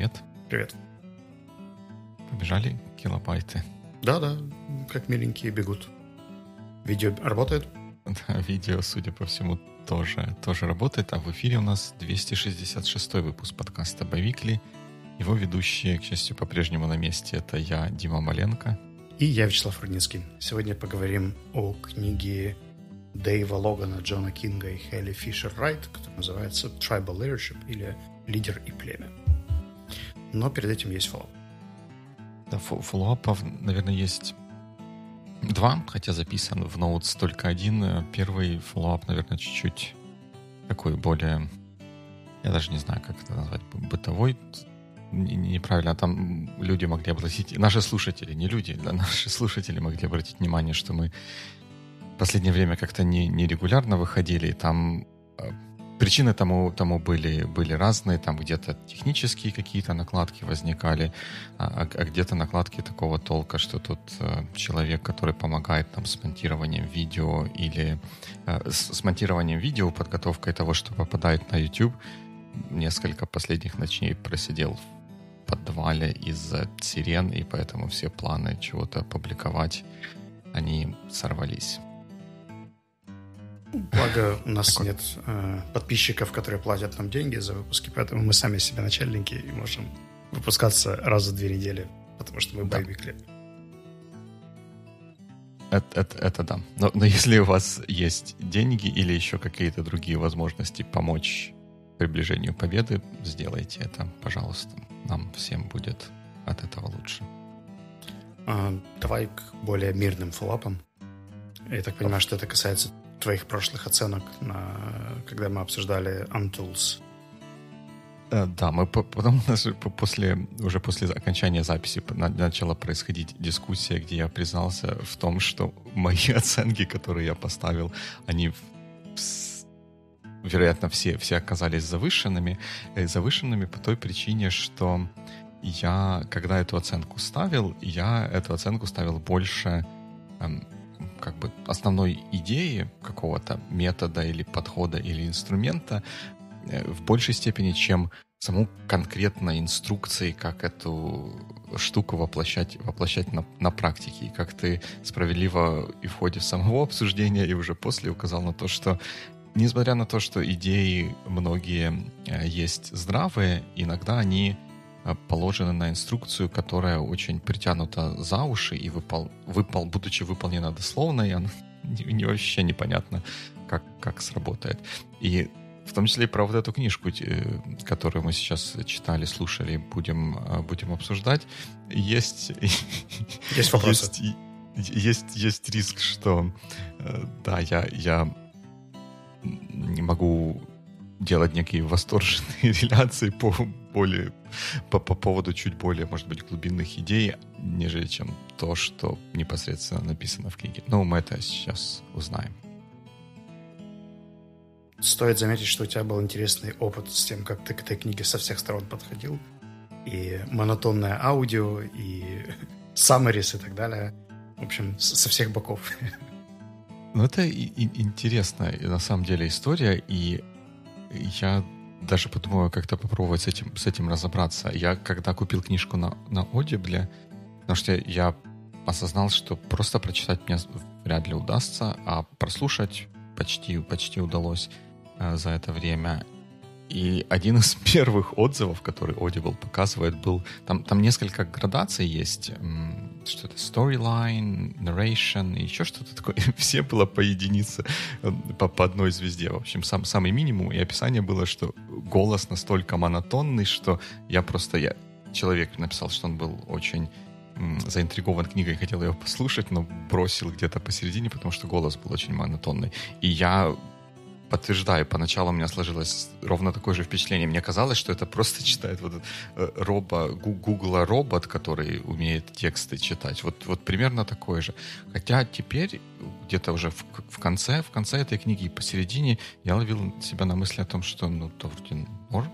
привет. Привет. Побежали килобайты? Да, да, как миленькие бегут. Видео работает? Да, видео, судя по всему, тоже, тоже работает. А в эфире у нас 266 выпуск подкаста «Бавикли». Его ведущие, к счастью, по-прежнему на месте. Это я, Дима Маленко. И я, Вячеслав Рудницкий. Сегодня поговорим о книге Дэйва Логана, Джона Кинга и Хелли Фишер Райт, которая называется «Tribal Leadership» или «Лидер и племя». Но перед этим есть follow-up. Да, follow-up ов, наверное, есть два, хотя записан в notes только один. Первый follow-up, наверное, чуть-чуть такой более, я даже не знаю, как это назвать, бытовой, неправильно, там люди могли обратить, наши слушатели, не люди, да, наши слушатели могли обратить внимание, что мы в последнее время как-то не, не регулярно выходили, и там э, Причины тому, тому были, были разные, там где-то технические какие-то накладки возникали, а, а где-то накладки такого толка, что тут э, человек, который помогает нам с монтированием видео или э, с, с монтированием видео, подготовкой того, что попадает на YouTube, несколько последних ночей просидел в подвале из-за сирен, и поэтому все планы чего-то опубликовать, они сорвались. Благо, у нас Такой. нет э, подписчиков, которые платят нам деньги за выпуски, поэтому мы сами себе начальники и можем выпускаться раз в две недели, потому что мы да. байбикли. Это, это, это да. Но, но если у вас есть деньги или еще какие-то другие возможности помочь приближению победы, сделайте это, пожалуйста. Нам всем будет от этого лучше. А, давай к более мирным фоллапам. Я так понимаю, что это касается твоих прошлых оценок, на, когда мы обсуждали Untools. Э, да, мы потом после уже после окончания записи начала происходить дискуссия, где я признался в том, что мои оценки, которые я поставил, они вероятно все все оказались завышенными, э, завышенными по той причине, что я когда эту оценку ставил, я эту оценку ставил больше эм, как бы основной идеи какого-то метода или подхода или инструмента э, в большей степени, чем саму конкретно инструкции, как эту штуку воплощать, воплощать на, на практике. И как ты справедливо и в ходе самого обсуждения, и уже после указал на то, что несмотря на то, что идеи многие э, есть здравые, иногда они Э, положены на инструкцию, которая очень притянута за уши и выпол, выпол, будучи выполнена дословно, и она не, не вообще непонятно, как, как сработает. И в том числе и про вот эту книжку, э, которую мы сейчас читали, слушали, будем, э, будем обсуждать, есть... Есть вопросы. Есть, есть, есть риск, что да, я, я не могу делать некие восторженные реляции по более по, по поводу чуть более, может быть, глубинных идей, нежели чем то, что непосредственно написано в книге. Но мы это сейчас узнаем. Стоит заметить, что у тебя был интересный опыт с тем, как ты к этой книге со всех сторон подходил. И монотонное аудио, и саммарис и так далее. В общем, со всех боков. Ну, это и, и интересная на самом деле история, и я даже подумаю, как-то попробовать с этим, с этим разобраться. Я когда купил книжку на, на Audible, потому что я осознал, что просто прочитать мне вряд ли удастся, а прослушать почти, почти удалось э, за это время. И один из первых отзывов, который Audible показывает, был... Там, там несколько градаций есть. Что то storyline, narration и еще что-то такое. Все было по единице, по, по одной звезде. В общем, сам, самый минимум. И описание было, что голос настолько монотонный, что я просто... Я, человек написал, что он был очень заинтригован книгой, хотел ее послушать, но бросил где-то посередине, потому что голос был очень монотонный. И я подтверждаю, поначалу у меня сложилось ровно такое же впечатление. Мне казалось, что это просто читает вот э, робо, Google робот, который умеет тексты читать. Вот, вот примерно такое же. Хотя теперь где-то уже в, в конце, в конце этой книги и посередине я ловил себя на мысли о том, что ну, то вроде норм,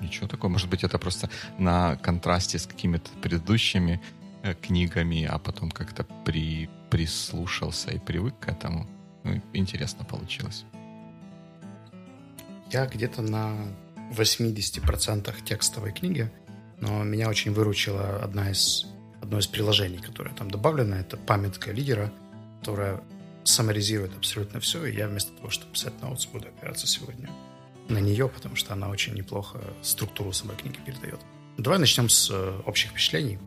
ничего такого. Может быть, это просто на контрасте с какими-то предыдущими э, книгами, а потом как-то при, прислушался и привык к этому. Ну, интересно получилось. Я где-то на 80% текстовой книги. но меня очень выручила одна из, одно из приложений, которое там добавлено. Это памятка лидера, которая саморизирует абсолютно все, и я вместо того, чтобы писать ноутс, буду опираться сегодня на нее, потому что она очень неплохо структуру самой книги передает. Давай начнем с э, общих впечатлений.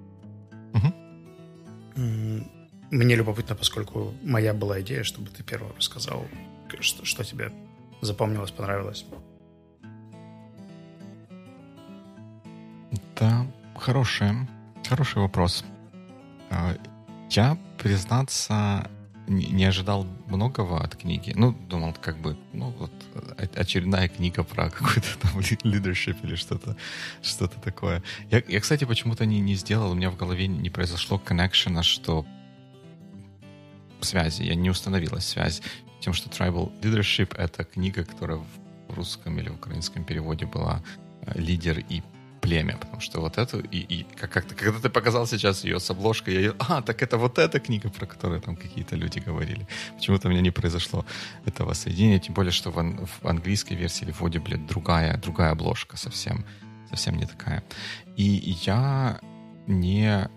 Угу. Мне любопытно, поскольку моя была идея, чтобы ты первым рассказал, что, что тебе запомнилось, понравилось. Да, хороший, хороший вопрос. А, я, признаться, не ожидал многого от книги. Ну, думал, как бы, ну, вот очередная книга про какой-то там leadership или что-то что такое. Я, я, кстати, почему-то не, не сделал, у меня в голове не произошло коннекшена, что связи, я не установила связь тем, что Tribal Leadership — это книга, которая в русском или в украинском переводе была э, «Лидер и племя», потому что вот эту, и, и как, как когда ты показал сейчас ее с обложкой, я, а, так это вот эта книга, про которую там какие-то люди говорили. Почему-то у меня не произошло этого соединения, тем более, что в, ан- в английской версии или в Audible другая, другая обложка совсем, совсем не такая. И я не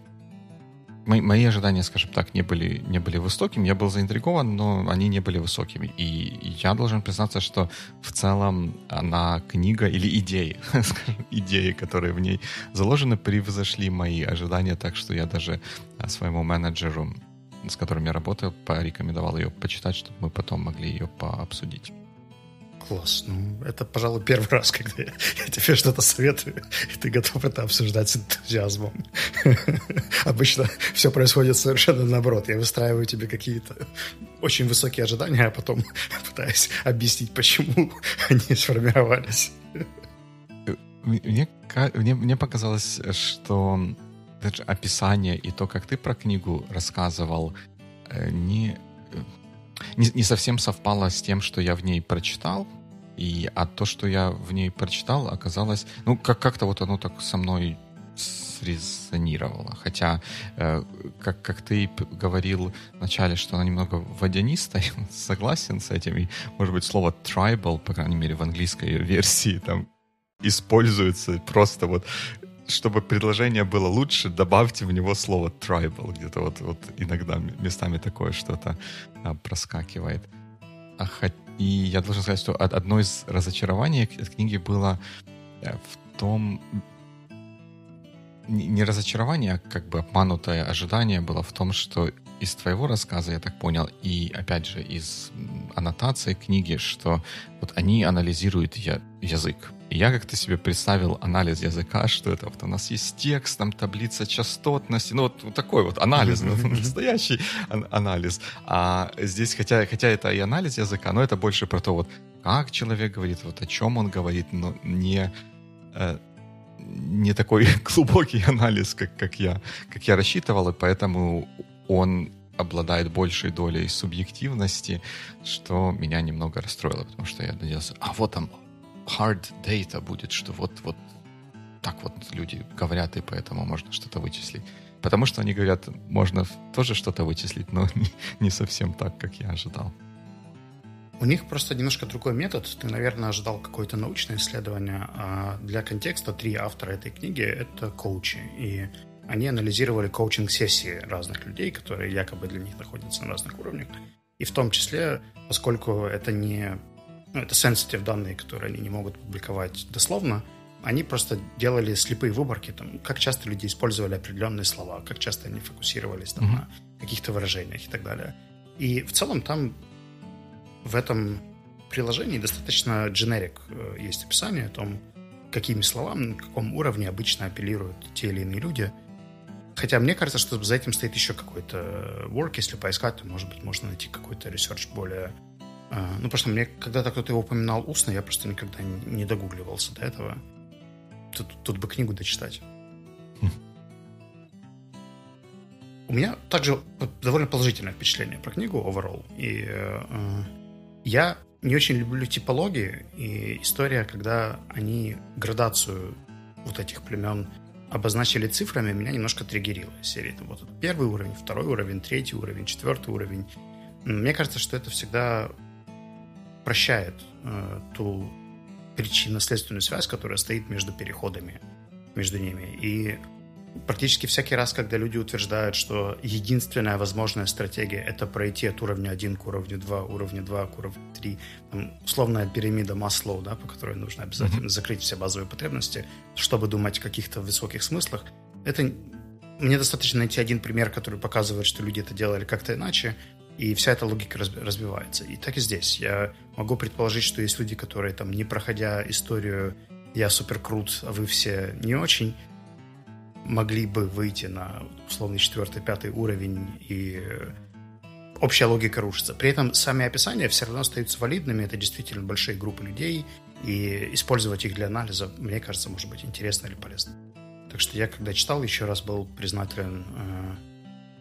мои, мои ожидания, скажем так, не были, не были высокими. Я был заинтригован, но они не были высокими. И я должен признаться, что в целом она книга или идеи, скажем, идеи, которые в ней заложены, превзошли мои ожидания, так что я даже а, своему менеджеру, с которым я работаю, порекомендовал ее почитать, чтобы мы потом могли ее пообсудить. Класс. Ну, это, пожалуй, первый раз, когда я, я тебе что-то советую, и ты готов это обсуждать с энтузиазмом. Обычно все происходит совершенно наоборот. Я выстраиваю тебе какие-то очень высокие ожидания, а потом пытаюсь объяснить, почему они сформировались. Мне, мне, мне показалось, что даже описание и то, как ты про книгу рассказывал, э, не не, не совсем совпало с тем, что я в ней прочитал. И, а то, что я в ней прочитал, оказалось... Ну, как- как-то вот оно так со мной срезонировало. Хотя, э, как, как ты говорил вначале, что она немного водянистая, согласен с этим. И, может быть, слово tribal, по крайней мере, в английской версии там используется просто вот чтобы предложение было лучше, добавьте в него слово tribal. Где-то вот, вот иногда местами такое что-то а, проскакивает. А, и я должен сказать, что одно из разочарований от книги было э, в том... Не разочарование, а как бы обманутое ожидание было в том, что из твоего рассказа, я так понял, и опять же из аннотации книги, что вот они анализируют я, язык. И я как-то себе представил анализ языка, что это вот у нас есть текст, там таблица частотности, ну вот, вот такой вот анализ, настоящий анализ. А здесь, хотя, хотя это и анализ языка, но это больше про то, вот как человек говорит, вот о чем он говорит, но не э, не такой глубокий анализ, как, как, я, как я рассчитывал, и поэтому он обладает большей долей субъективности, что меня немного расстроило, потому что я надеялся, а вот там hard data будет, что вот, вот так вот люди говорят, и поэтому можно что-то вычислить. Потому что они говорят, можно тоже что-то вычислить, но не, не совсем так, как я ожидал. У них просто немножко другой метод. Ты, наверное, ожидал какое-то научное исследование. А для контекста три автора этой книги — это коучи. И они анализировали коучинг-сессии разных людей, которые якобы для них находятся на разных уровнях. И в том числе, поскольку это не... Ну, это sensitive данные, которые они не могут публиковать дословно, они просто делали слепые выборки, там, как часто люди использовали определенные слова, как часто они фокусировались там, mm-hmm. на каких-то выражениях и так далее. И в целом там в этом приложении достаточно generic э, есть описание о том, какими словами, на каком уровне обычно апеллируют те или иные люди – Хотя мне кажется, что за этим стоит еще какой-то work. Если поискать, то, может быть, можно найти какой-то research более... А, ну, просто мне когда-то кто-то его упоминал устно, я просто никогда не догугливался до этого. Тут, тут бы книгу дочитать. Хм. У меня также довольно положительное впечатление про книгу overall. И э, я не очень люблю типологии и история, когда они градацию вот этих племен обозначили цифрами, меня немножко триггерило. Серии там, вот первый уровень, второй уровень, третий уровень, четвертый уровень. Мне кажется, что это всегда прощает э, ту причинно-следственную связь, которая стоит между переходами между ними. И практически всякий раз, когда люди утверждают, что единственная возможная стратегия — это пройти от уровня 1 к уровню 2, уровня 2 к уровню 3, там, условная пирамида Маслоу, да, по которой нужно обязательно mm-hmm. закрыть все базовые потребности, чтобы думать о каких-то высоких смыслах, это мне достаточно найти один пример, который показывает, что люди это делали как-то иначе, и вся эта логика разбивается. И так и здесь. Я могу предположить, что есть люди, которые там, не проходя историю «я супер крут, а вы все не очень», могли бы выйти на условный четвертый, пятый уровень, и общая логика рушится. При этом сами описания все равно остаются валидными, это действительно большие группы людей, и использовать их для анализа, мне кажется, может быть интересно или полезно. Так что я, когда читал, еще раз был признателен, э,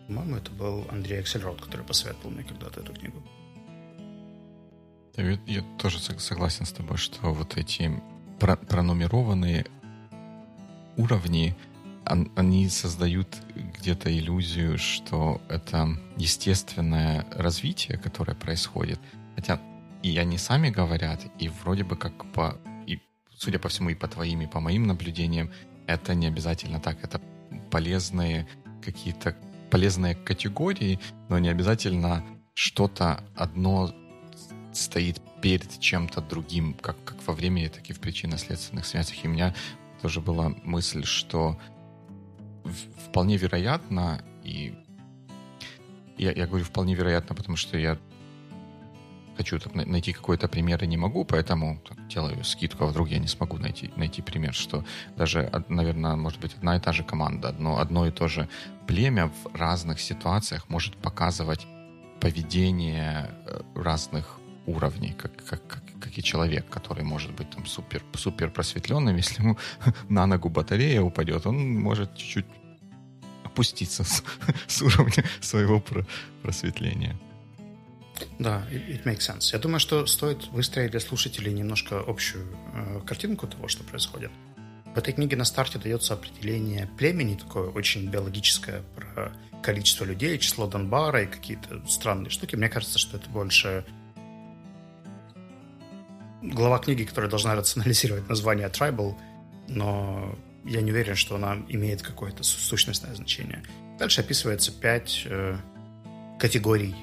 по-моему, это был Андрей Аксельрод, который посоветовал мне когда-то эту книгу. Я, я тоже согласен с тобой, что вот эти пронумерованные уровни, они создают где-то иллюзию, что это естественное развитие, которое происходит. Хотя и они сами говорят, и вроде бы как по, и, судя по всему, и по твоим, и по моим наблюдениям, это не обязательно так. Это полезные какие-то полезные категории, но не обязательно что-то одно стоит перед чем-то другим, как, как во времени, так и в причинно-следственных связях. И у меня тоже была мысль, что вполне вероятно, и я, я говорю вполне вероятно, потому что я хочу так, найти какой-то пример и не могу, поэтому так, делаю скидку, а вдруг я не смогу найти, найти пример, что даже, наверное, может быть одна и та же команда, одно, одно и то же племя в разных ситуациях может показывать поведение э, разных уровней, как, как, как, как и человек, который может быть там супер, супер просветленным, если ему на ногу батарея упадет, он может чуть-чуть опуститься с, с уровня своего просветления. Да, it makes sense. Я думаю, что стоит выстроить для слушателей немножко общую э, картинку того, что происходит. В этой книге на старте дается определение племени, такое очень биологическое, про количество людей, число Донбара и какие-то странные штуки. Мне кажется, что это больше глава книги, которая должна рационализировать название Tribal, но я не уверен, что она имеет какое-то сущностное значение. Дальше описывается пять э, категорий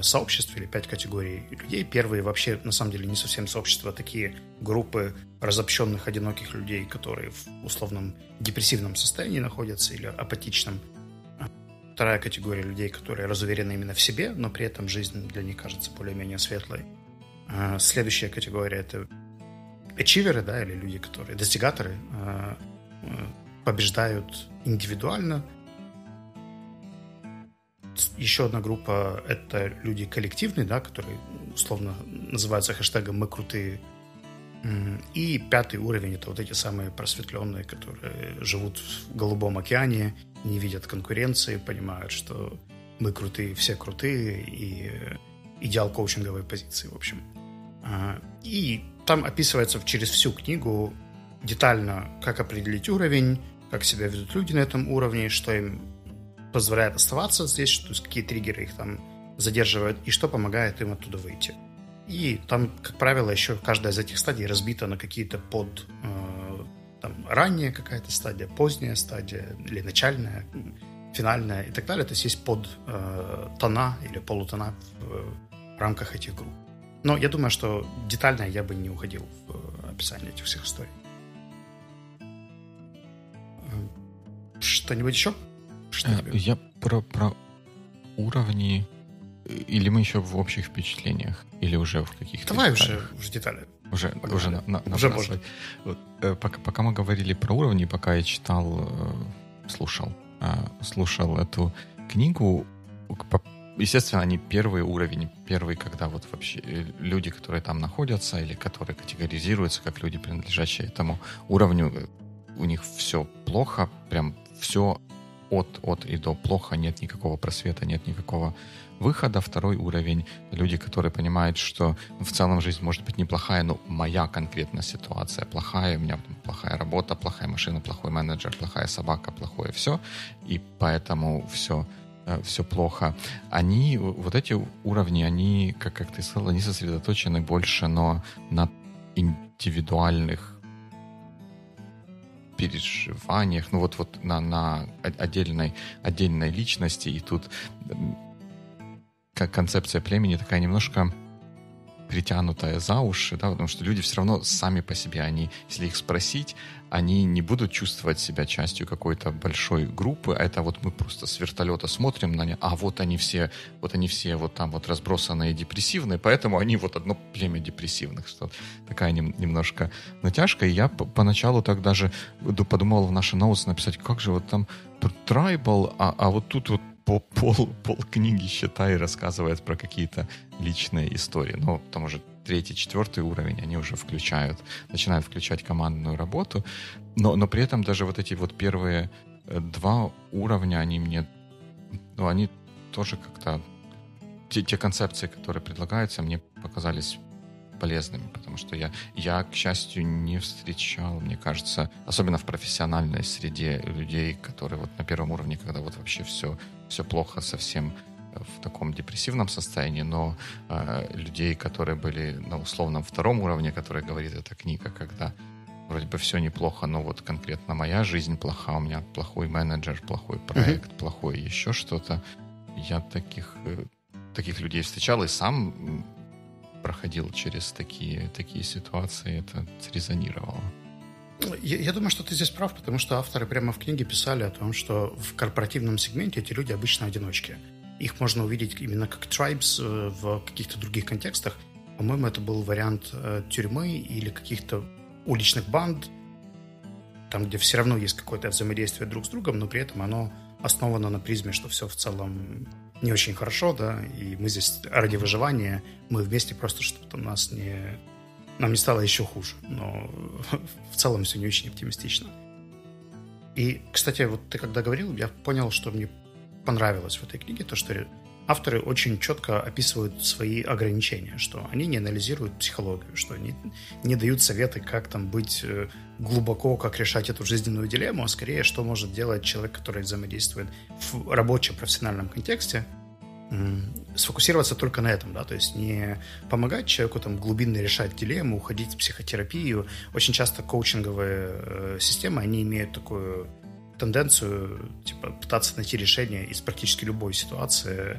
сообществ или пять категорий людей. Первые вообще на самом деле не совсем сообщества, а такие группы разобщенных одиноких людей, которые в условном депрессивном состоянии находятся или апатичном. Вторая категория людей, которые разуверены именно в себе, но при этом жизнь для них кажется более-менее светлой. Э, следующая категория это ачиверы, да, или люди, которые достигаторы, э, э, побеждают индивидуально, еще одна группа — это люди коллективные, да, которые условно называются хэштегом «мы крутые». И пятый уровень — это вот эти самые просветленные, которые живут в Голубом океане, не видят конкуренции, понимают, что мы крутые, все крутые, и идеал коучинговой позиции, в общем. А, и там описывается через всю книгу детально, как определить уровень, как себя ведут люди на этом уровне, что им позволяет оставаться здесь, то есть какие триггеры их там задерживают и что помогает им оттуда выйти. И там, как правило, еще каждая из этих стадий разбита на какие-то под э, там, ранняя какая-то стадия, поздняя стадия или начальная, финальная и так далее. То есть есть под э, тона или полутона в, в рамках этих групп. Но я думаю, что детально я бы не уходил в описание этих всех историй. Э, что-нибудь еще? Что а, я про, про уровни или мы еще в общих впечатлениях? Или уже в каких-то Давай деталях? уже в детали. Уже, Погнали. уже, на, на, уже можно. Вот, э, пока, пока мы говорили про уровни, пока я читал, э, слушал, э, слушал эту книгу, естественно, они первый уровень, первый, когда вот вообще э, люди, которые там находятся или которые категоризируются как люди, принадлежащие этому уровню, э, у них все плохо, прям все от, от и до плохо, нет никакого просвета, нет никакого выхода. Второй уровень — люди, которые понимают, что в целом жизнь может быть неплохая, но моя конкретная ситуация плохая, у меня плохая работа, плохая машина, плохой менеджер, плохая собака, плохое все, и поэтому все э, все плохо. Они, вот эти уровни, они, как, как ты сказал, они сосредоточены больше, но на индивидуальных переживаниях, ну вот, вот на, на отдельной, отдельной личности. И тут как концепция племени такая немножко притянутая за уши, да, потому что люди все равно сами по себе, они, если их спросить, они не будут чувствовать себя частью какой-то большой группы, а это вот мы просто с вертолета смотрим на них, а вот они все, вот они все вот там вот разбросанные депрессивные, поэтому они вот одно племя депрессивных, что такая нем, немножко натяжка, и я поначалу так даже подумал в наши ноусы написать, как же вот там трайбал, а, а вот тут вот по пол, пол книги, считай, рассказывает про какие-то личные истории. Ну, там уже третий, четвертый уровень, они уже включают, начинают включать командную работу, но, но при этом даже вот эти вот первые э, два уровня, они мне, ну, они тоже как-то, те, те концепции, которые предлагаются, мне показались полезными, потому что я, я, к счастью, не встречал, мне кажется, особенно в профессиональной среде людей, которые вот на первом уровне, когда вот вообще все, все плохо совсем в таком депрессивном состоянии, но э, людей, которые были на условном втором уровне, который говорит эта книга, когда вроде бы все неплохо, но вот конкретно моя жизнь плоха, у меня плохой менеджер, плохой проект, mm-hmm. плохое еще что-то. Я таких, э, таких людей встречал и сам проходил через такие, такие ситуации, это срезонировало. Я, я думаю, что ты здесь прав, потому что авторы прямо в книге писали о том, что в корпоративном сегменте эти люди обычно одиночки. Их можно увидеть именно как tribes э, в каких-то других контекстах. По-моему, это был вариант э, тюрьмы или каких-то уличных банд, там, где все равно есть какое-то взаимодействие друг с другом, но при этом оно основано на призме, что все в целом не очень хорошо, да, и мы здесь ради выживания, мы вместе просто, чтобы там нас не... Нам не стало еще хуже, но в целом все не очень оптимистично. И, кстати, вот ты когда говорил, я понял, что мне понравилось в этой книге, то, что авторы очень четко описывают свои ограничения, что они не анализируют психологию, что они не дают советы, как там быть э, глубоко, как решать эту жизненную дилемму, а скорее, что может делать человек, который взаимодействует в рабочем профессиональном контексте, сфокусироваться только на этом, да, то есть не помогать человеку там глубинно решать дилемму, уходить в психотерапию. Очень часто коучинговые э, системы, они имеют такую тенденцию типа, пытаться найти решение из практически любой ситуации,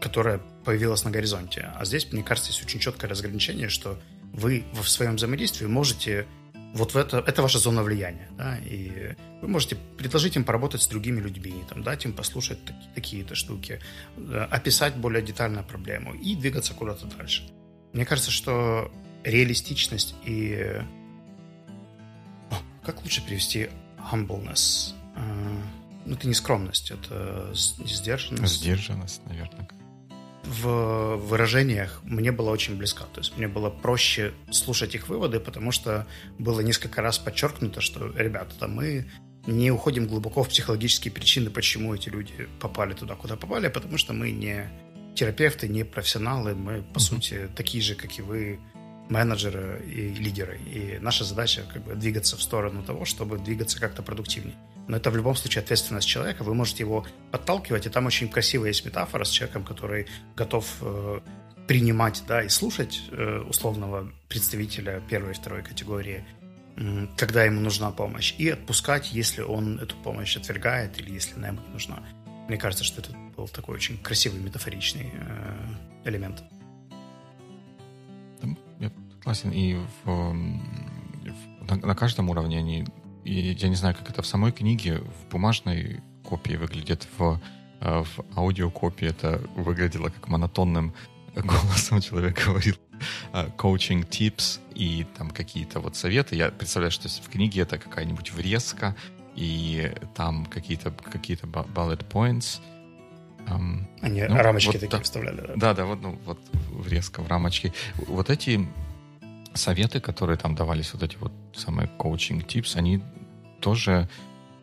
которая появилась на горизонте. А здесь, мне кажется, есть очень четкое разграничение, что вы в своем взаимодействии можете вот в это, это ваша зона влияния, да, и вы можете предложить им поработать с другими людьми, там, дать им послушать такие-то штуки, э, описать более детально проблему и двигаться куда-то дальше. Мне кажется, что реалистичность и... О, как лучше перевести humbleness. Uh, ну, это не скромность, это сдержанность. Сдержанность, наверное. В выражениях мне было очень близко. То есть мне было проще слушать их выводы, потому что было несколько раз подчеркнуто, что, ребята, там мы не уходим глубоко в психологические причины, почему эти люди попали туда, куда попали, потому что мы не терапевты, не профессионалы, мы, по mm-hmm. сути, такие же, как и вы, менеджеры и лидеры. И наша задача как бы двигаться в сторону того, чтобы двигаться как-то продуктивнее. Но это в любом случае ответственность человека. Вы можете его подталкивать, и там очень красивая есть метафора с человеком, который готов э, принимать да, и слушать э, условного представителя первой и второй категории, э, когда ему нужна помощь, и отпускать, если он эту помощь отвергает или если она ему не нужна. Мне кажется, что это был такой очень красивый метафоричный э, элемент. Согласен. И в, в, на, на каждом уровне они... И я не знаю, как это в самой книге, в бумажной копии выглядит, в, э, в аудиокопии это выглядело как монотонным голосом человек говорил коучинг э, tips и там какие-то вот советы. Я представляю, что в книге это какая-нибудь врезка, и там какие-то какие-то bullet points. Um, Они ну, рамочки вот, такие да, вставляли, да? Да, да, вот, ну, вот врезка в рамочке. Вот эти советы, которые там давались, вот эти вот самые коучинг-типс, они тоже,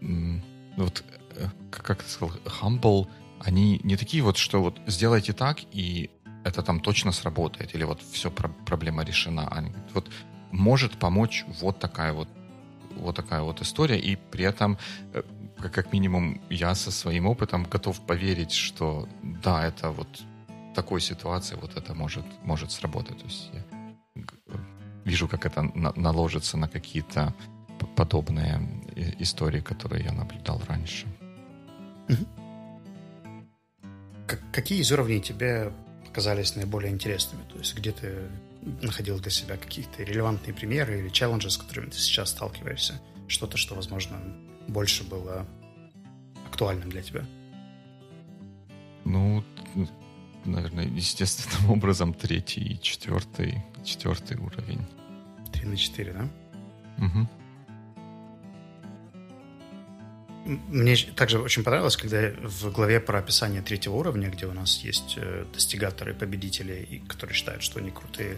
вот, э, как ты сказал, humble, они не такие вот, что вот сделайте так, и это там точно сработает, или вот все, проблема решена. Они вот может помочь вот такая вот вот такая вот история, и при этом, э, как минимум, я со своим опытом готов поверить, что да, это вот такой ситуации вот это может, может сработать. То есть я вижу, как это на, наложится на какие-то подобные истории, которые я наблюдал раньше. Какие из уровней тебе показались наиболее интересными? То есть где ты находил для себя какие-то релевантные примеры или челленджи, с которыми ты сейчас сталкиваешься? Что-то, что, возможно, больше было актуальным для тебя? Ну, наверное, естественным образом третий и четвертый, четвертый уровень. Три на четыре, да? Угу. Мне также очень понравилось, когда в главе про описание третьего уровня, где у нас есть э, достигаторы, победители, которые считают, что они крутые,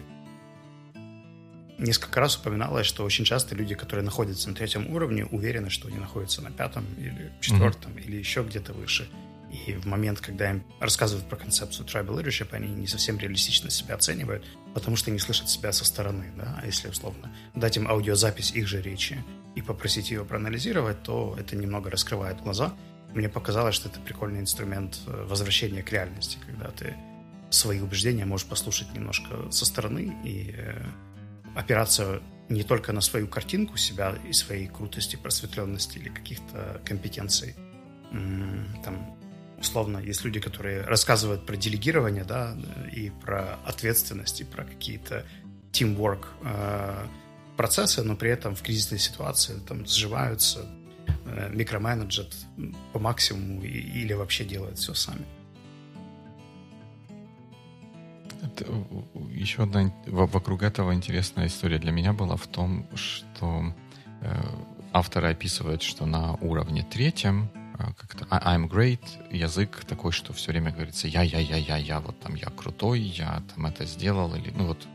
несколько раз упоминалось, что очень часто люди, которые находятся на третьем уровне, уверены, что они находятся на пятом или четвертом, mm-hmm. или еще где-то выше. И в момент, когда им рассказывают про концепцию tribal leadership, они не совсем реалистично себя оценивают, потому что не слышат себя со стороны. Да? А если, условно, дать им аудиозапись их же речи и попросить ее проанализировать, то это немного раскрывает глаза. Мне показалось, что это прикольный инструмент э, возвращения к реальности, когда ты свои убеждения можешь послушать немножко со стороны и э, опираться не только на свою картинку себя и своей крутости, просветленности или каких-то компетенций. Там, условно, есть люди, которые рассказывают про делегирование, да, и про ответственность, и про какие-то teamwork э, процессы, но при этом в кризисной ситуации там сживаются, э, микроменеджат по максимуму или вообще делают все сами. Это, еще одна вокруг этого интересная история для меня была в том, что э, авторы описывают, что на уровне третьем э, как-то I'm great, язык такой, что все время говорится я, я, я, я, я, вот там я крутой, я там это сделал, или ну вот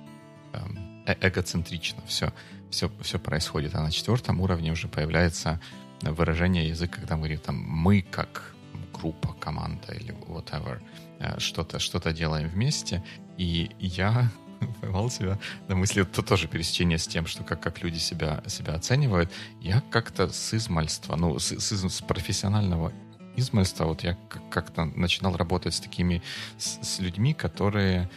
эм, э эгоцентрично все, все, все происходит. А на четвертом уровне уже появляется выражение языка, когда мы говорим там мы как группа, команда или whatever, э, что-то что делаем вместе, и я поймал себя на мысли, это тоже пересечение с тем, что как, как люди себя, себя оценивают. Я как-то с измальства, ну, с, с, с профессионального измальства, вот я как-то начинал работать с такими, с, с людьми, которые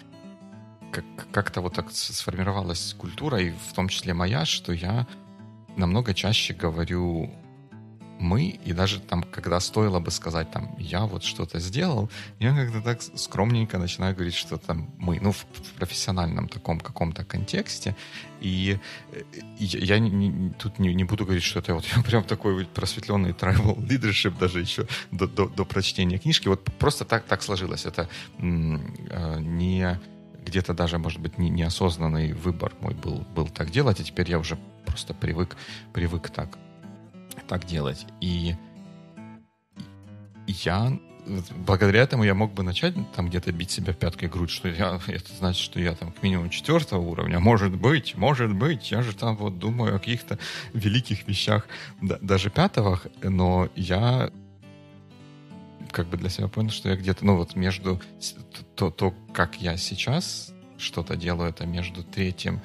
как, как-то вот так сформировалась культура, и в том числе моя, что я намного чаще говорю мы, и даже там, когда стоило бы сказать там, я вот что-то сделал, я как-то так скромненько начинаю говорить, что там мы, ну, в, в профессиональном таком каком-то контексте, и, и я не, не, тут не, не буду говорить, что это вот я прям такой просветленный tribal leadership даже еще до, до, до прочтения книжки, вот просто так, так сложилось, это э, не где-то даже, может быть, не, неосознанный выбор мой был, был так делать, а теперь я уже просто привык, привык так так делать. И я благодаря этому я мог бы начать там где-то бить себя пяткой грудь, что я, это значит, что я там к минимум четвертого уровня. Может быть, может быть, я же там вот думаю о каких-то великих вещах да, даже пятого, но я как бы для себя понял, что я где-то, ну вот между то, то как я сейчас что-то делаю, это между третьим,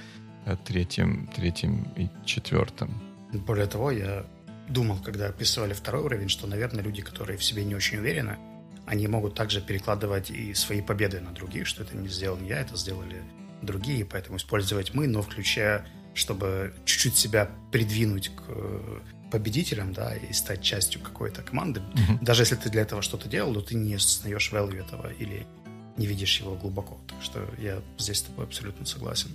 э, третьим, третьим и четвертым. Более того, я думал, когда описывали второй уровень, что, наверное, люди, которые в себе не очень уверены, они могут также перекладывать и свои победы на других, что это не сделал не я, это сделали другие, поэтому использовать мы, но включая, чтобы чуть-чуть себя придвинуть к э, победителям, да, и стать частью какой-то команды. Mm-hmm. Даже если ты для этого что-то делал, но ты не осознаешь value этого или не видишь его глубоко. Так что я здесь с тобой абсолютно согласен.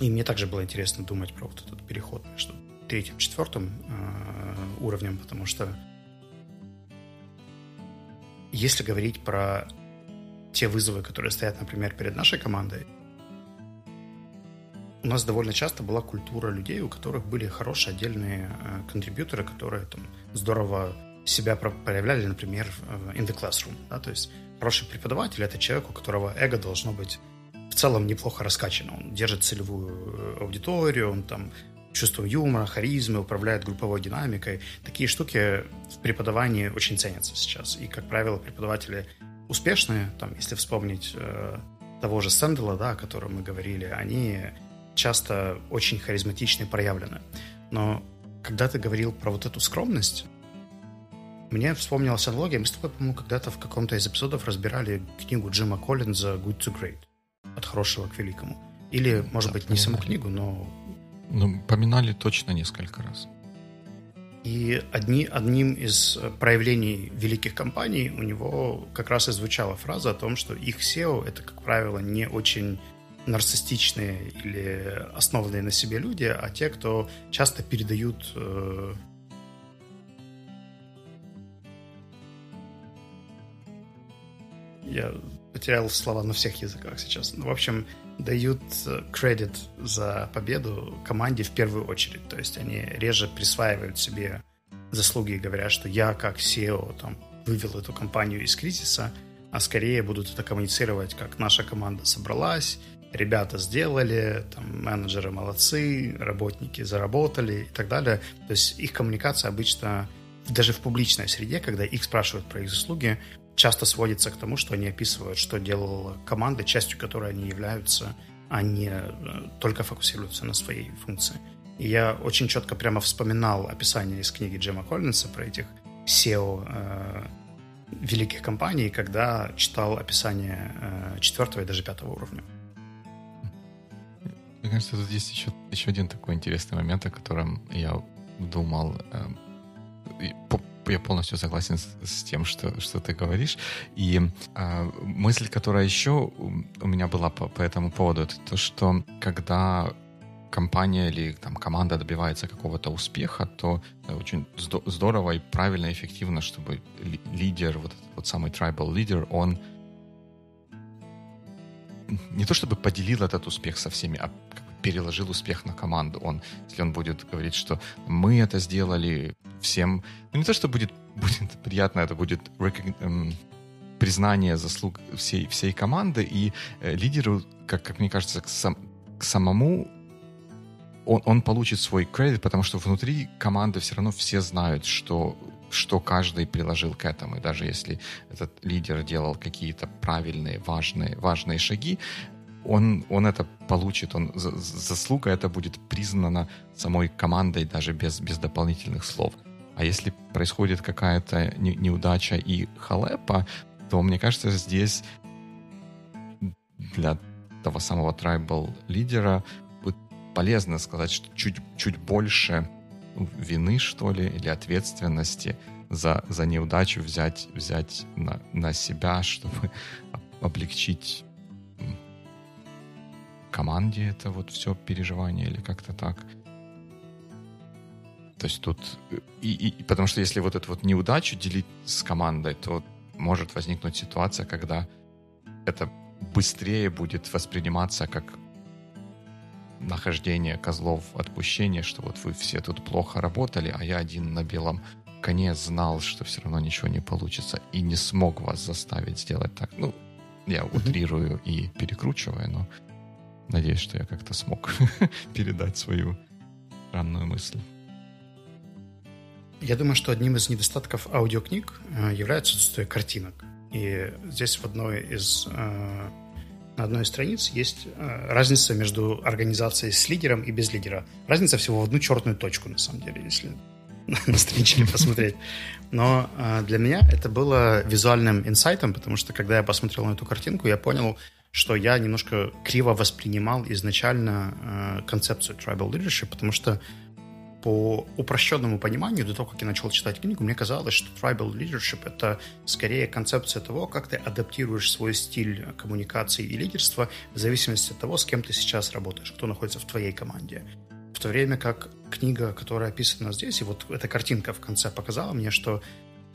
И мне также было интересно думать про вот этот переход между третьим, четвертым э, уровнем, потому что если говорить про те вызовы, которые стоят, например, перед нашей командой, у нас довольно часто была культура людей, у которых были хорошие отдельные э, которые там здорово себя проявляли, например, in the classroom. Да? То есть хороший преподаватель — это человек, у которого эго должно быть в целом неплохо раскачано. Он держит целевую э, аудиторию, он там чувством юмора, харизмы, управляет групповой динамикой. Такие штуки в преподавании очень ценятся сейчас. И, как правило, преподаватели успешные, там, если вспомнить э, того же Сэндела, да, о котором мы говорили, они часто очень харизматичны проявлены. Но когда ты говорил про вот эту скромность, мне вспомнилась аналогия. Мы с тобой, по-моему, когда-то в каком-то из эпизодов разбирали книгу Джима Коллинза «Good to Great» от хорошего к великому. Или, может быть, не саму книгу, но Ну, поминали точно несколько раз. И одни, одним из проявлений великих компаний у него как раз и звучала фраза о том, что их SEO — это, как правило, не очень нарциссичные или основанные на себе люди, а те, кто часто передают э, я потерял слова на всех языках сейчас. Ну, в общем, дают кредит за победу команде в первую очередь. То есть они реже присваивают себе заслуги и говорят, что я как SEO там, вывел эту компанию из кризиса, а скорее будут это коммуницировать, как наша команда собралась, ребята сделали, там, менеджеры молодцы, работники заработали и так далее. То есть их коммуникация обычно даже в публичной среде, когда их спрашивают про их заслуги, часто сводится к тому, что они описывают, что делала команда, частью которой они являются, а не э, только фокусируются на своей функции. И я очень четко прямо вспоминал описание из книги Джема Коллинса про этих SEO э, великих компаний, когда читал описание э, четвертого и даже пятого уровня. Мне кажется, тут есть еще, еще один такой интересный момент, о котором я думал э, по, я полностью согласен с, с тем, что, что ты говоришь. И э, мысль, которая еще у меня была по, по этому поводу, это то, что когда компания или там, команда добивается какого-то успеха, то очень здорово и правильно, эффективно, чтобы лидер, вот этот вот самый tribal лидер, он не то чтобы поделил этот успех со всеми, а переложил успех на команду. Он, если он будет говорить, что мы это сделали, всем... Ну, не то, что будет, будет приятно, это будет эм, признание заслуг всей, всей команды, и э, лидеру, как, как мне кажется, к, сам, к самому он, он получит свой кредит, потому что внутри команды все равно все знают, что, что каждый приложил к этому. И даже если этот лидер делал какие-то правильные, важные, важные шаги, он, он это получит, он, заслуга это будет признана самой командой даже без, без дополнительных слов. А если происходит какая-то не, неудача и халепа, то, мне кажется, здесь для того самого трайбл лидера будет полезно сказать, что чуть, чуть больше вины, что ли, или ответственности за, за неудачу взять, взять на, на себя, чтобы облегчить команде это вот все переживание или как-то так. То есть тут... И, и, потому что если вот эту вот неудачу делить с командой, то может возникнуть ситуация, когда это быстрее будет восприниматься как нахождение козлов отпущения, что вот вы все тут плохо работали, а я один на белом коне знал, что все равно ничего не получится, и не смог вас заставить сделать так. Ну, я утрирую и перекручиваю, но надеюсь, что я как-то смог передать свою странную мысль. Я думаю, что одним из недостатков аудиокниг э, является отсутствие картинок. И здесь в одной из э, на одной из страниц есть э, разница между организацией с лидером и без лидера. Разница всего в одну черную точку, на самом деле, если на страничке посмотреть. Но для меня это было визуальным инсайтом, потому что когда я посмотрел на эту картинку, я понял, что я немножко криво воспринимал изначально концепцию tribal leadership, потому что по упрощенному пониманию, до того, как я начал читать книгу, мне казалось, что tribal leadership — это скорее концепция того, как ты адаптируешь свой стиль коммуникации и лидерства в зависимости от того, с кем ты сейчас работаешь, кто находится в твоей команде. В то время как книга, которая описана здесь, и вот эта картинка в конце показала мне, что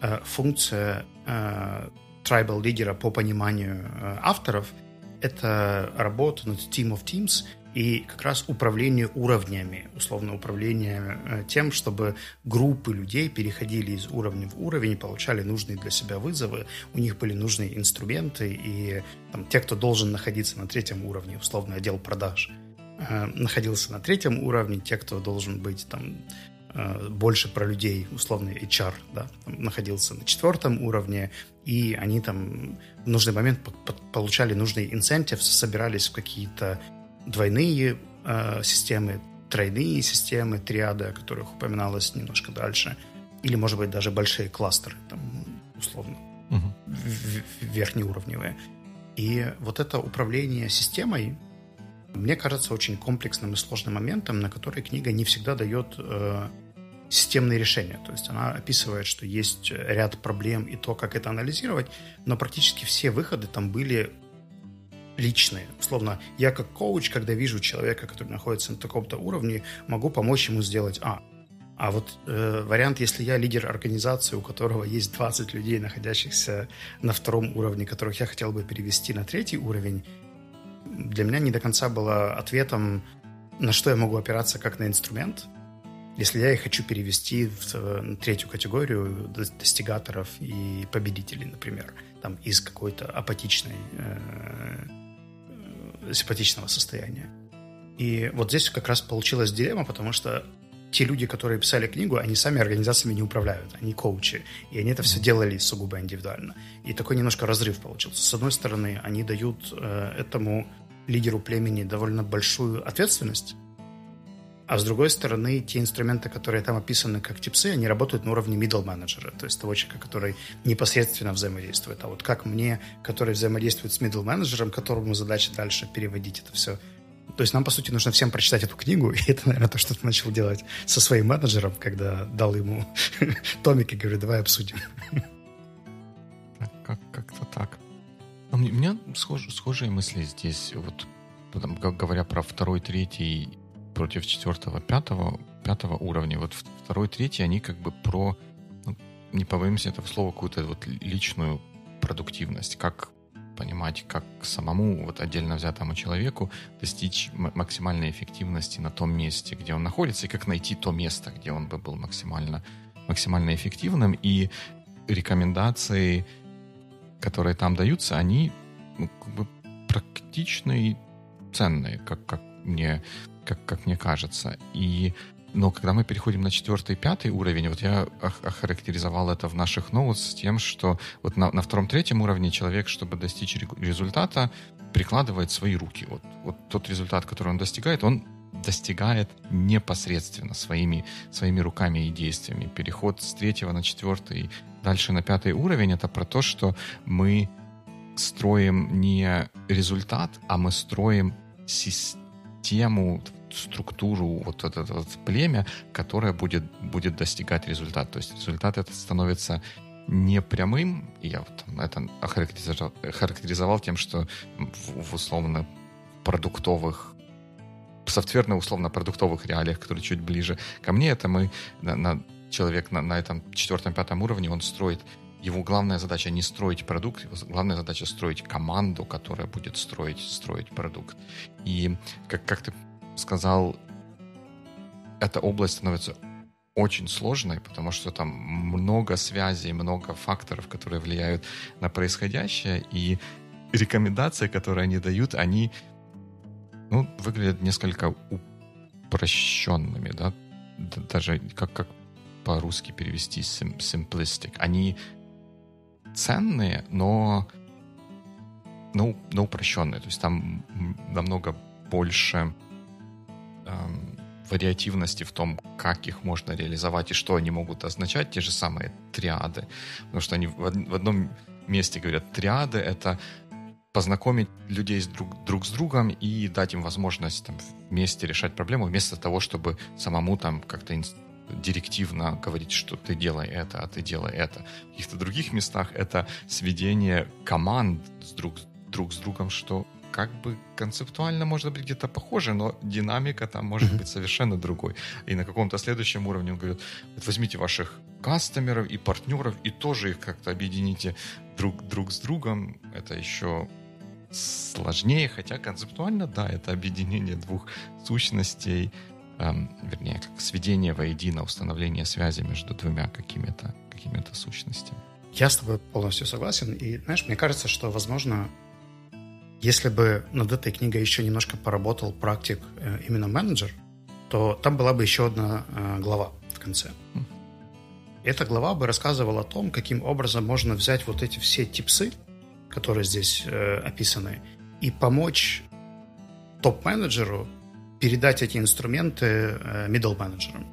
э, функция э, tribal лидера по пониманию э, авторов — это работа над team of teams — и как раз управление уровнями, условно управление э, тем, чтобы группы людей переходили из уровня в уровень, получали нужные для себя вызовы, у них были нужные инструменты, и там, те, кто должен находиться на третьем уровне, условно отдел продаж, э, находился на третьем уровне, те, кто должен быть там больше про людей, условный HR, да, там, находился на четвертом уровне, и они там в нужный момент получали нужные инцентив, собирались в какие-то двойные э, системы, тройные системы, триады, о которых упоминалось немножко дальше, или, может быть, даже большие кластеры, там, условно, угу. верхнеуровневые. И вот это управление системой мне кажется очень комплексным и сложным моментом, на который книга не всегда дает э, системные решения. То есть она описывает, что есть ряд проблем и то, как это анализировать, но практически все выходы там были личные. Условно, я как коуч, когда вижу человека, который находится на таком-то уровне, могу помочь ему сделать А. А вот э, вариант, если я лидер организации, у которого есть 20 людей, находящихся на втором уровне, которых я хотел бы перевести на третий уровень, для меня не до конца было ответом, на что я могу опираться как на инструмент, если я их хочу перевести в э, третью категорию достигаторов и победителей, например, там из какой-то апатичной, э, э, симпатичного состояния. И вот здесь как раз получилась дилемма, потому что те люди, которые писали книгу, они сами организациями не управляют, они коучи. И они это все делали сугубо индивидуально. И такой немножко разрыв получился. С одной стороны, они дают э, этому лидеру племени довольно большую ответственность, а с другой стороны, те инструменты, которые там описаны как типсы, они работают на уровне middle менеджера, то есть того человека, который непосредственно взаимодействует. А вот как мне, который взаимодействует с middle менеджером, которому задача дальше переводить это все то есть нам, по сути, нужно всем прочитать эту книгу, и это, наверное, то, что ты начал делать со своим менеджером, когда дал ему томик и говорю, давай обсудим. Как, как-то так. У меня схож, схожие мысли здесь. Вот говоря про второй, третий против четвертого, пятого, пятого уровня. Вот второй, третий, они как бы про, ну, не побоимся этого слова, какую-то вот личную продуктивность. Как понимать, как самому вот отдельно взятому человеку достичь максимальной эффективности на том месте, где он находится, и как найти то место, где он бы был максимально, максимально эффективным. И рекомендации, которые там даются, они ну, как бы практичные, ценные, как, как мне как, как мне кажется. И но когда мы переходим на четвертый, пятый уровень, вот я охарактеризовал это в наших ноутс тем, что вот на, на втором, третьем уровне человек, чтобы достичь результата, прикладывает свои руки. Вот, вот тот результат, который он достигает, он достигает непосредственно своими, своими руками и действиями. Переход с третьего на четвертый, дальше на пятый уровень, это про то, что мы строим не результат, а мы строим систему, структуру, вот это вот племя, которое будет, будет достигать результата. То есть результат этот становится не прямым, и я вот это охарактеризовал, охарактеризовал тем, что в, в условно продуктовых софтверно условно-продуктовых реалиях, которые чуть ближе ко мне, это мы на, на человек на, на этом четвертом-пятом уровне, он строит его главная задача не строить продукт, его главная задача строить команду, которая будет строить, строить продукт. И как, как ты сказал, эта область становится очень сложной, потому что там много связей, много факторов, которые влияют на происходящее, и рекомендации, которые они дают, они ну, выглядят несколько упрощенными, да, даже как, как по-русски перевести simplistic. Они ценные, но, но, но упрощенные. То есть там намного больше эм, вариативности в том, как их можно реализовать и что они могут означать, те же самые триады. Потому что они в, в одном месте говорят, триады — это познакомить людей с друг, друг с другом и дать им возможность там, вместе решать проблему, вместо того, чтобы самому там как-то директивно говорить, что ты делай это, а ты делай это. В каких-то других местах это сведение команд с друг, друг с другом, что как бы концептуально может быть где-то похоже, но динамика там может быть совершенно другой. И на каком-то следующем уровне он говорит, вот возьмите ваших кастомеров и партнеров и тоже их как-то объедините друг, друг с другом. Это еще сложнее, хотя концептуально, да, это объединение двух сущностей, эм, вернее, как сведение воедино, установление связи между двумя какими-то какими сущностями. Я с тобой полностью согласен. И, знаешь, мне кажется, что, возможно, если бы над этой книгой еще немножко поработал практик э, именно менеджер, то там была бы еще одна э, глава в конце. Эта глава бы рассказывала о том, каким образом можно взять вот эти все типсы, которые здесь э, описаны, и помочь топ-менеджеру передать эти инструменты э, middle менеджерам.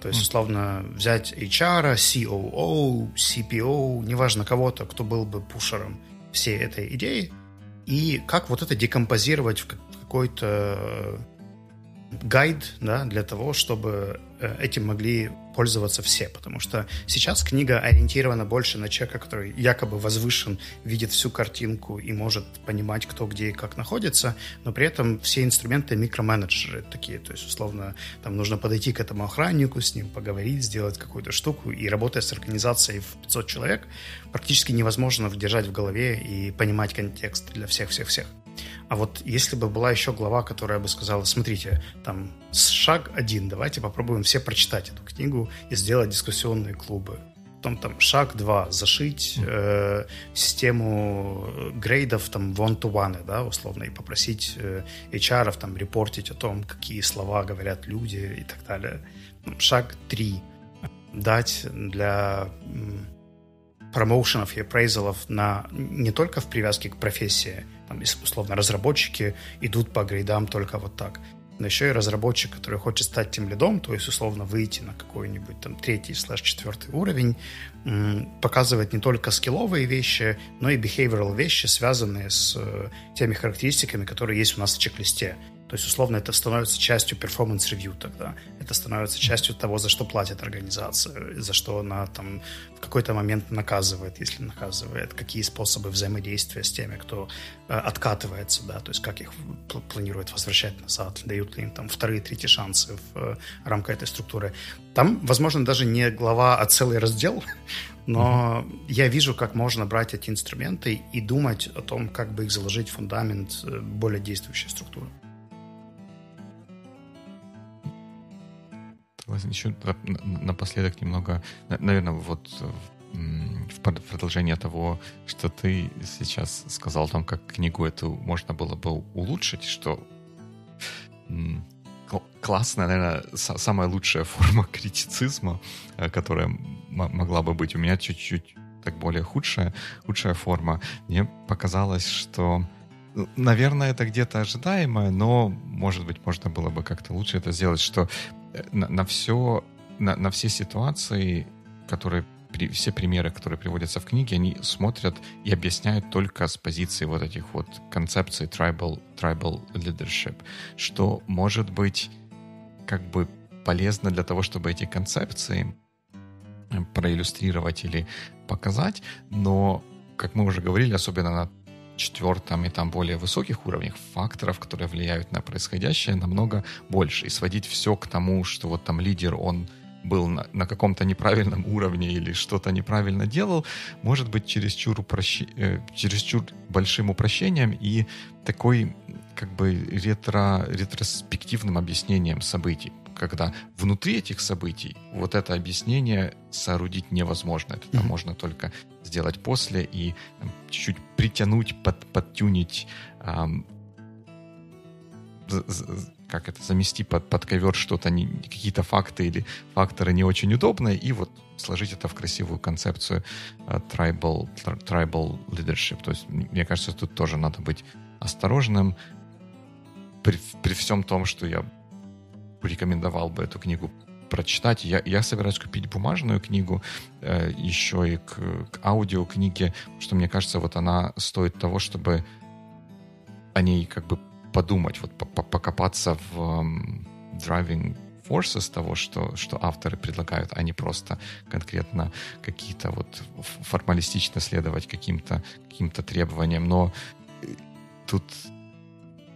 То есть, условно, взять HR, COO, CPO, неважно кого-то, кто был бы пушером всей этой идеи, и как вот это декомпозировать в какой-то гайд да, для того, чтобы э, этим могли пользоваться все, потому что сейчас книга ориентирована больше на человека, который якобы возвышен, видит всю картинку и может понимать, кто где и как находится, но при этом все инструменты микроменеджеры такие, то есть, условно, там нужно подойти к этому охраннику, с ним поговорить, сделать какую-то штуку, и работая с организацией в 500 человек, практически невозможно держать в голове и понимать контекст для всех-всех-всех. А вот если бы была еще глава, которая бы сказала, смотрите, там шаг один, давайте попробуем все прочитать эту книгу и сделать дискуссионные клубы. Потом там шаг два, зашить э, систему грейдов там one-to-one, да, условно, и попросить э, HR там репортить о том, какие слова говорят люди и так далее. Шаг три, дать для промоушенов и апрейзалов на, не только в привязке к профессии, там, условно, разработчики идут по грейдам только вот так, но еще и разработчик, который хочет стать тем лидом, то есть, условно, выйти на какой-нибудь там третий слэш четвертый уровень, показывает не только скилловые вещи, но и behavioral вещи, связанные с э, теми характеристиками, которые есть у нас в чек-листе. То есть, условно, это становится частью performance review тогда. Это становится частью того, за что платит организация, за что она там в какой-то момент наказывает, если наказывает, какие способы взаимодействия с теми, кто э, откатывается, да, то есть как их планирует возвращать назад, дают ли им там вторые, третьи шансы в э, рамках этой структуры. Там, возможно, даже не глава, а целый раздел, но mm-hmm. я вижу, как можно брать эти инструменты и думать о том, как бы их заложить в фундамент э, более действующей структуры. Еще напоследок немного, наверное, вот в продолжение того, что ты сейчас сказал, там, как книгу эту можно было бы улучшить, что классная, наверное, самая лучшая форма критицизма, э, которая могла бы быть. У меня чуть-чуть так более худшая, худшая форма. Мне показалось, что Наверное, это где-то ожидаемое, но, может быть, можно было бы как-то лучше это сделать, что на, на все, на, на все ситуации, которые при, все примеры, которые приводятся в книге, они смотрят и объясняют только с позиции вот этих вот концепций tribal, tribal leadership, что может быть как бы полезно для того, чтобы эти концепции проиллюстрировать или показать, но, как мы уже говорили, особенно на четвертом и там более высоких уровнях факторов, которые влияют на происходящее, намного больше. И сводить все к тому, что вот там лидер, он был на, на каком-то неправильном уровне или что-то неправильно делал, может быть чересчур, упрощ... э, чересчур большим упрощением и такой как бы ретро... ретроспективным объяснением событий когда внутри этих событий вот это объяснение соорудить невозможно. Это там mm-hmm. можно только сделать после и чуть-чуть притянуть, под, подтюнить, эм, как это, замести под, под ковер что-то, не, какие-то факты или факторы не очень удобные, и вот сложить это в красивую концепцию uh, tribal, tribal leadership. То есть, мне кажется, тут тоже надо быть осторожным при, при всем том, что я порекомендовал бы эту книгу прочитать. Я, я собираюсь купить бумажную книгу э, еще и к, к аудиокниге, что мне кажется, вот она стоит того, чтобы о ней как бы подумать, вот покопаться в um, driving forces того, что, что авторы предлагают, а не просто конкретно какие-то вот формалистично следовать каким-то каким требованиям. Но э, тут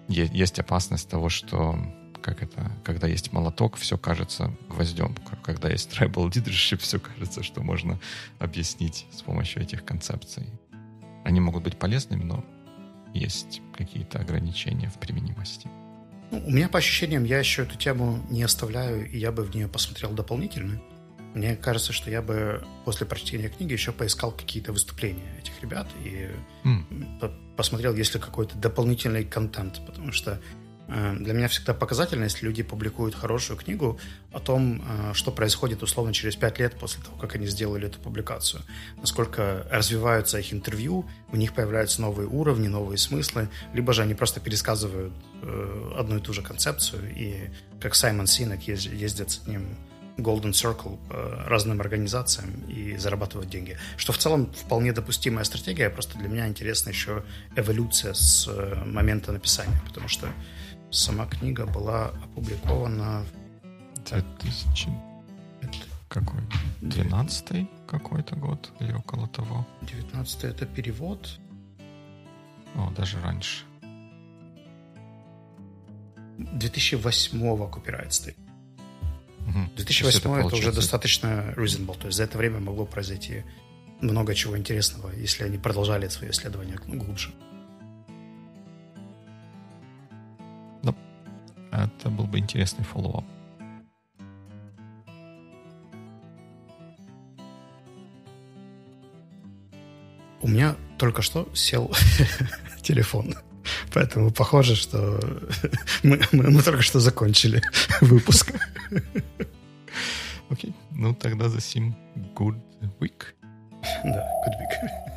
есть опасность того, что как это, когда есть молоток, все кажется гвоздем. Когда есть tribal leadership, все кажется, что можно объяснить с помощью этих концепций. Они могут быть полезными, но есть какие-то ограничения в применимости. Ну, у меня по ощущениям, я еще эту тему не оставляю, и я бы в нее посмотрел дополнительно. Мне кажется, что я бы после прочтения книги еще поискал какие-то выступления этих ребят и mm. посмотрел, есть ли какой-то дополнительный контент, потому что для меня всегда показательно, если люди публикуют хорошую книгу о том, э, что происходит условно через пять лет после того, как они сделали эту публикацию. Насколько развиваются их интервью, у них появляются новые уровни, новые смыслы, либо же они просто пересказывают э, одну и ту же концепцию, и как Саймон Синок ездит с ним Golden Circle э, разным организациям и зарабатывать деньги. Что в целом вполне допустимая стратегия, просто для меня интересна еще эволюция с э, момента написания, потому что сама книга была опубликована... 2000... Какой? 12 какой-то год или около того? 19 это перевод. О, даже раньше. 2008 копирайт стоит. Угу. 2008 это, это уже достаточно reasonable. То есть за это время могло произойти много чего интересного, если они продолжали свои исследования глубже. Да. Это был бы интересный follow-up. У меня только что сел телефон. Поэтому похоже, что мы, мы, мы только что закончили выпуск. Окей, okay. ну тогда за сим good week. Да, good week.